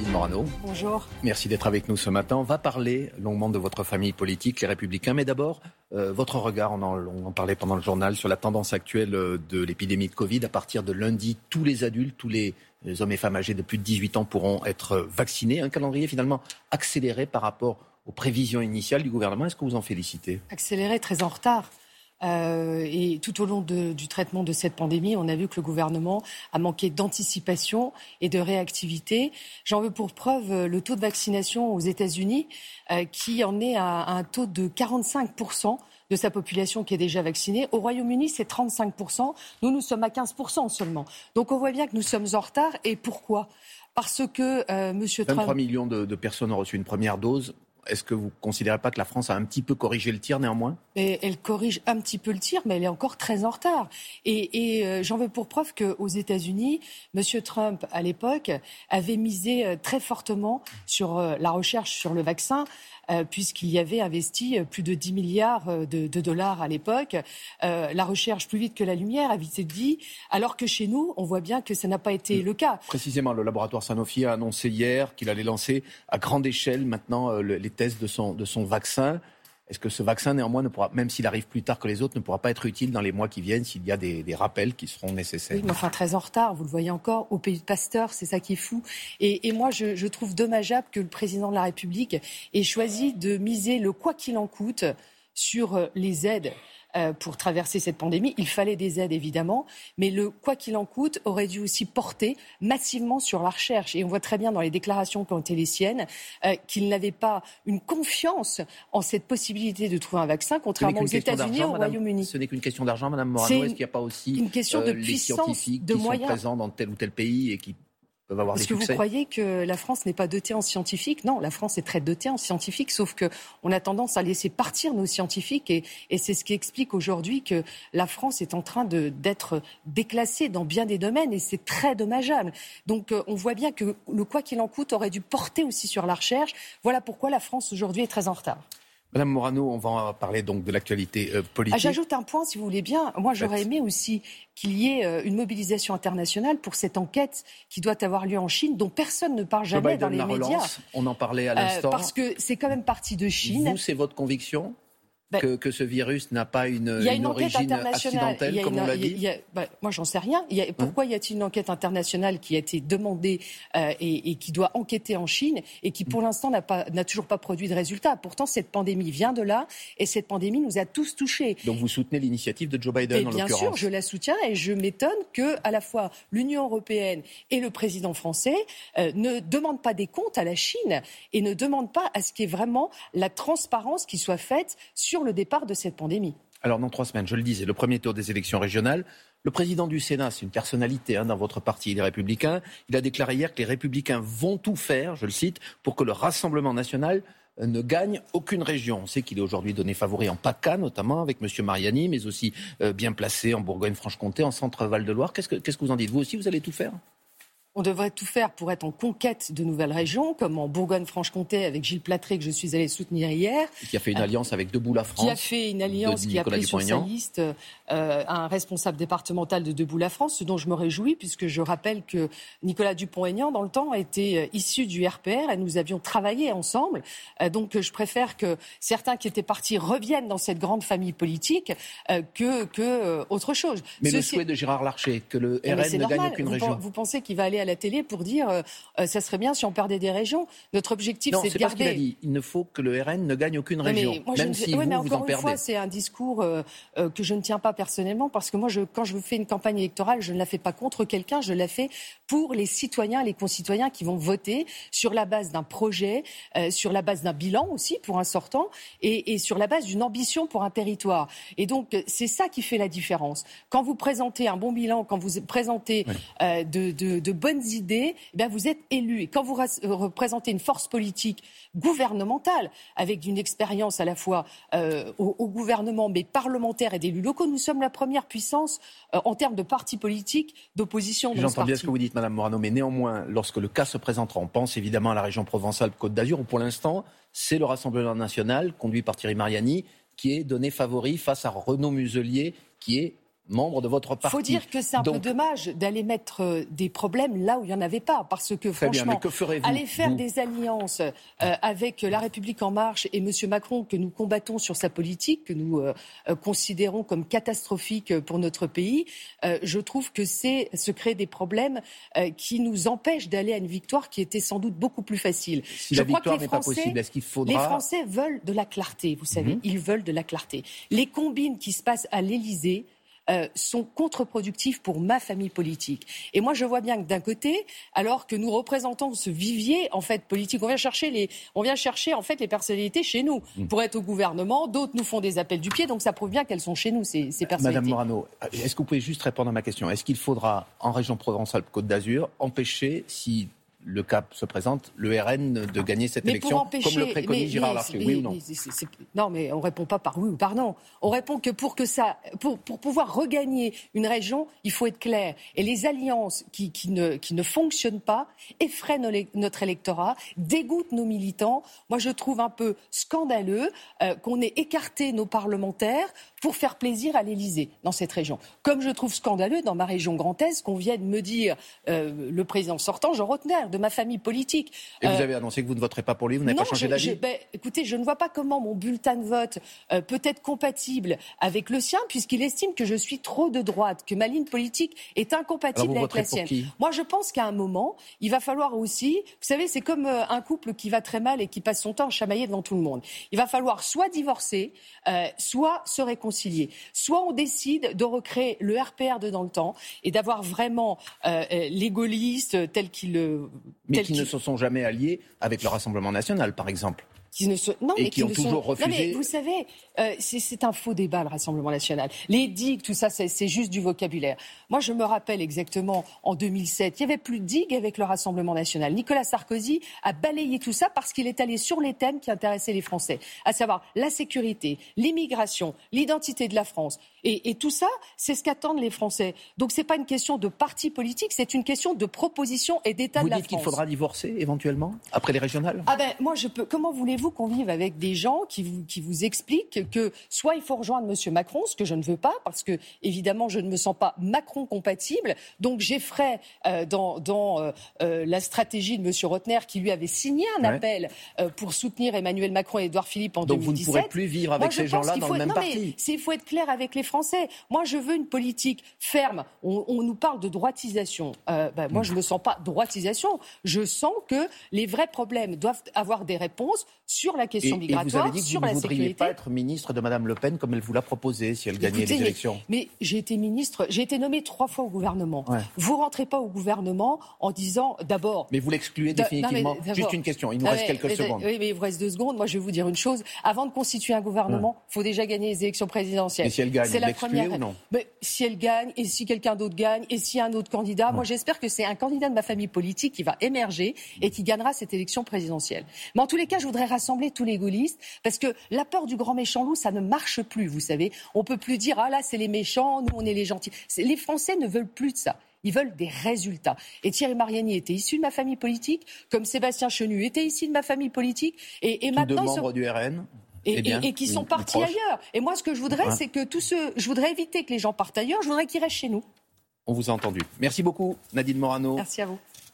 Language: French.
Nadine Morano. Bonjour. Merci d'être avec nous ce matin. On va parler longuement de votre famille politique, les Républicains, mais d'abord, euh, votre regard, on en, on en, parlait pendant le journal, sur la tendance actuelle euh, de l'épidémie de Covid. À partir de lundi, tous les adultes, tous les hommes et femmes âgés de plus de 18 ans pourront être vaccinés. Un calendrier finalement accéléré par rapport aux prévisions initiales du gouvernement. Est-ce que vous en félicitez? Accéléré, très en retard. Euh, et tout au long de, du traitement de cette pandémie, on a vu que le gouvernement a manqué d'anticipation et de réactivité. J'en veux pour preuve euh, le taux de vaccination aux États-Unis, euh, qui en est à, un taux de 45 de sa population qui est déjà vaccinée. Au Royaume-Uni, c'est 35%. Nous, nous sommes à 15% seulement. Donc on voit bien que nous sommes en retard. Et pourquoi? Parce que euh, M. Trump... 23 millions de personnes ont reçu une première dose. Est-ce que vous ne considérez pas que la France a un petit peu corrigé le tir néanmoins? Elle corrige un petit peu le tir, mais elle est encore très en retard. Et, et euh, j'en veux pour preuve qu'aux États-Unis, M. Trump, à l'époque, avait misé euh, très fortement sur euh, la recherche sur le vaccin. Euh, puisqu'il y avait investi euh, plus de 10 milliards euh, de, de dollars à l'époque. La recherche plus vite que la lumière, a vite dit, alors que chez nous, on voit bien que ça n'a pas été le cas. Précisément, le laboratoire Sanofi a annoncé hier qu'il allait lancer à grande échelle maintenant les tests de son, de son vaccin. Est-ce que ce vaccin, néanmoins, ne pourra, même s'il arrive plus tard que les autres, ne pourra pas être utile dans les mois qui viennent s'il y a des, rappels qui seront nécessaires? Oui, mais enfin, très en retard, vous le voyez encore, au pays de Pasteur, c'est ça qui est fou. Et, moi, je, je, trouve dommageable que le président de la République ait choisi de miser le quoi qu'il en coûte sur les aides euh, pour traverser cette pandémie. Il fallait des aides, évidemment, mais le quoi qu'il en coûte aurait dû aussi porter massivement sur la recherche. Et on voit très bien dans les déclarations qui ont été les siennes euh, qu'il n'avait pas une confiance en cette possibilité de trouver un vaccin, contrairement aux États-Unis et au Royaume-Uni. Ce n'est qu'une question d'argent, Madame Morano. Est-ce qu'il n'y a pas aussi une question de euh, puissance, les scientifiques de qui moyens. sont présents dans tel ou tel pays et qui peuvent avoir Parce des que succès vous croyez que la France n'est pas dotée en scientifiques Non, la France est très dotée en scientifiques, sauf que on a tendance à laisser partir nos scientifiques et, et c'est ce qui explique aujourd'hui que la France est en train d'être déclassée dans bien des domaines et c'est très dommageable. Donc euh, on voit bien que le quoi qu'il en coûte aurait dû porter aussi sur la recherche. Voilà pourquoi la France aujourd'hui est très en retard. Madame Morano, on va parler donc de l'actualité euh, politique. Ah, J'ajoute un point, si vous voulez bien. Moi, j'aurais aimé aussi qu'il y ait euh, une mobilisation internationale pour cette enquête qui doit avoir lieu en Chine, dont personne ne parle jamais dans les médias. Relance, on en parlait à l'instant. Euh, parce que c'est quand même parti de Chine. Vous, c'est votre conviction? Que, que, ce virus n'a pas une, il y a une, une origine internationale. accidentelle, il y a comme une, on l'a dit il y a, ben, Moi, j'en sais rien. Il y a, pourquoi hein y a-t-il une enquête internationale qui a été demandée euh, et, et, qui doit enquêter en Chine et qui, pour l'instant, n'a toujours pas produit de résultat Pourtant, cette pandémie vient de là et cette pandémie nous a tous touchés. Donc, vous soutenez l'initiative de Joe Biden, et en Bien sûr, je la soutiens et je m'étonne que, à la fois, l'Union européenne et le président français euh, ne demandent pas des comptes à la Chine et ne demandent pas à ce qu'il y ait vraiment la transparence qui soit faite sur le départ de cette pandémie. Alors, dans trois semaines, je le disais, le premier tour des élections régionales. Le président du Sénat, c'est une personnalité hein, dans votre parti, les Républicains. Il a déclaré hier que les Républicains vont tout faire, je le cite, pour que le Rassemblement national ne gagne aucune région. On sait qu'il est aujourd'hui donné favori en PACA, notamment avec M. Mariani, mais aussi euh, bien placé en Bourgogne-Franche-Comté, en Centre-Val de Loire. Qu'est-ce que, qu'est-ce que vous en dites? Vous aussi, vous allez tout faire? On devrait tout faire pour être en conquête de nouvelles régions, comme en Bourgogne-Franche-Comté avec Gilles Platré que je suis allé soutenir hier. Qui a fait une alliance avec Debout la France. Qui a fait une alliance qui a pris sur sa liste euh, un responsable départemental de Debout la France, ce dont je me réjouis puisque je rappelle que Nicolas Dupont-Aignan, dans le temps, était issu du RPR et nous avions travaillé ensemble. Euh, donc je préfère que certains qui étaient partis reviennent dans cette grande famille politique euh, que, que autre chose. Mais Ceci... le souhait de Gérard Larcher, que le RN ne normal. gagne aucune vous région. Vous pensez qu'il va aller à la télé pour dire euh, euh, ça serait bien si on perdait des régions. Notre objectif, c'est de garder. Pas ce qu'il a dit. Il ne faut que le RN ne gagne aucune région, mais moi, même ne... si oui, vous, mais vous encore en une perdez. fois, c'est un discours euh, euh, que je ne tiens pas personnellement parce que moi, je, quand je fais une campagne électorale, je ne la fais pas contre quelqu'un, je la fais pour les citoyens, les concitoyens qui vont voter sur la base d'un projet, sur la base d'un bilan aussi pour un sortant et, et sur la base d'une ambition pour un territoire. Et donc, c'est ça qui fait la différence. Quand vous présentez un bon bilan, quand vous présentez oui. de, de, de, bonnes idées, eh bien vous êtes élu. Et quand vous représentez une force politique gouvernementale, avec une expérience à la fois euh, au, au, gouvernement, mais parlementaire et d'élus locaux, nous sommes la première puissance euh, en termes de parti politique d'opposition. J'entends bien ce que vous dites, Madame Morano, mais néanmoins, lorsque le cas se présentera, on pense évidemment à la région Provence-Alpes-Côte d'Azur, où pour l'instant, c'est le Rassemblement national, conduit par Thierry Mariani, qui est donné favori face à Renaud Muselier, qui est membre de votre parti. Il faut dire que c'est un peu dommage d'aller mettre euh, des problèmes là où il n'y en avait pas. Parce que franchement, que aller faire des alliances euh, avec La République En Marche et M. Macron, que nous combattons sur sa politique, que nous euh, considérons comme catastrophique pour notre pays, je trouve que c'est se créer des problèmes qui nous empêchent d'aller à une victoire qui était sans doute beaucoup plus facile. Si je la victoire n'est pas possible, est-ce qu'il faudra... Les Français veulent de la clarté, vous savez. Mhm. Ils veulent de la clarté. Les combines qui se passent à l'Élysée euh, sont contre-productifs pour ma famille politique. Et moi, je vois bien que d'un côté, alors que nous représentons ce vivier en fait politique, on vient chercher les, on vient chercher en fait les personnalités chez nous mm. pour être au gouvernement. D'autres nous font des appels du pied, donc ça prouve bien qu'elles sont chez nous ces, ces personnalités. Madame Morano, est-ce que vous pouvez juste répondre à ma question? Est-ce qu'il faudra en région Provence-Alpes-Côte d'Azur empêcher si le cap se présente, le RN de gagner cette élection, comme le préconise Gérard Larcher, oui ou non Non, mais on répond pas par oui ou par non. On répond que pour que ça, pour, pour pouvoir regagner une région, il faut être clair. Et les alliances qui, qui, ne, qui ne fonctionnent pas effraient notre électorat, dégoûtent nos militants. Moi, je trouve un peu scandaleux euh, qu'on ait écarté nos parlementaires pour faire plaisir à l'Élysée dans cette région. Comme je trouve scandaleux dans ma région Grand Est qu'on vienne me dire euh, le président sortant, Jean Rotner, de ma famille politique. Et vous euh, avez annoncé que vous ne voterez pas pour lui, vous n'avez pas changé d'avis ben, Écoutez, je ne vois pas comment mon bulletin de vote euh, peut être compatible avec le sien, puisqu'il estime que je suis trop de droite, que ma ligne politique est incompatible avec la sienne. Moi, je pense qu'à un moment, il va falloir aussi, vous savez, c'est comme un couple qui va très mal et qui passe son temps à chamailler devant tout le monde. Il va falloir soit divorcer, soit se réconcilier Soit on décide de recréer le RPR de dans le temps et d'avoir vraiment euh, euh les gaullistes tels qu'ils le. Mais qui ne se sont jamais alliés avec le Rassemblement national, par exemple qui ne non, et mais qui, ont toujours refusé. Non, mais vous savez, euh, c'est un faux débat, le Rassemblement national. Les digues, tout ça, c'est juste du vocabulaire. Moi, je me rappelle exactement, en 2007, il n'y avait plus de digues avec le Rassemblement national. Nicolas Sarkozy a balayé tout ça parce qu'il est allé sur les thèmes qui intéressaient les Français, à savoir la sécurité, l'immigration, l'identité de la France. Et, tout ça, c'est ce qu'attendent les Français. Donc, ce n'est pas une question de parti politique, c'est une question de proposition et d'état de la France. Vous dites qu'il faudra divorcer, éventuellement, après les régionales? Ah ben, moi, je peux... Comment voulez qu'on vive avec des gens qui vous, qui vous expliquent que soit il faut rejoindre M. Macron, ce que je ne veux pas, parce que évidemment je ne me sens pas Macron compatible, donc j'effraie euh, dans, dans euh, euh, la stratégie de M. Rotner qui lui avait signé un appel pour soutenir Emmanuel Macron et Édouard Philippe en donc 2017. Donc vous ne pourrez plus vivre avec ces gens-là dans le même parti. Il faut être clair avec les Français. Moi je veux une politique ferme. On, nous parle de droitisation. Ben, moi je ne me sens pas droitisation. Je sens que les vrais problèmes doivent avoir des réponses sur la question migratoire, et vous avez dit que sur vous ne voudriez pas être ministre de Mme Le Pen comme elle vous l'a proposé si elle gagnait les élections. Mais, j'ai été ministre, j'ai été nommé trois fois au gouvernement. Vous rentrez pas au gouvernement en disant d'abord. Mais vous l'excluez définitivement. Juste une question, il nous reste quelques secondes. Oui, mais il vous reste deux secondes. Moi, je vais vous dire une chose. Avant de constituer un gouvernement, il faut déjà gagner les élections présidentielles. Et si elle gagne, c'est la première. Ou non? Mais si elle gagne, et si quelqu'un d'autre gagne, et a un autre candidat, moi j'espère que c'est un candidat de ma famille politique qui va émerger et qui gagnera cette élection présidentielle. Mais en tous les cas, je voudrais rassembler tous les gaullistes parce que la peur du grand méchant loup, ça ne marche plus, vous savez. On peut plus dire, ah là, c'est les méchants, nous, on est les gentils. les Français ne veulent plus de ça. Ils veulent des résultats. Et Thierry Mariani était issu de ma famille politique, comme Sébastien Chenu était issu de ma famille politique. Et, et maintenant, membres sont... du RN et, eh qui sont partis ailleurs. Et moi, ce que je voudrais, c'est que tous ceux, je voudrais éviter que les gens partent ailleurs. Je voudrais qu'ils restent chez nous. On vous a entendu. Merci beaucoup, Nadine Morano. Merci à vous.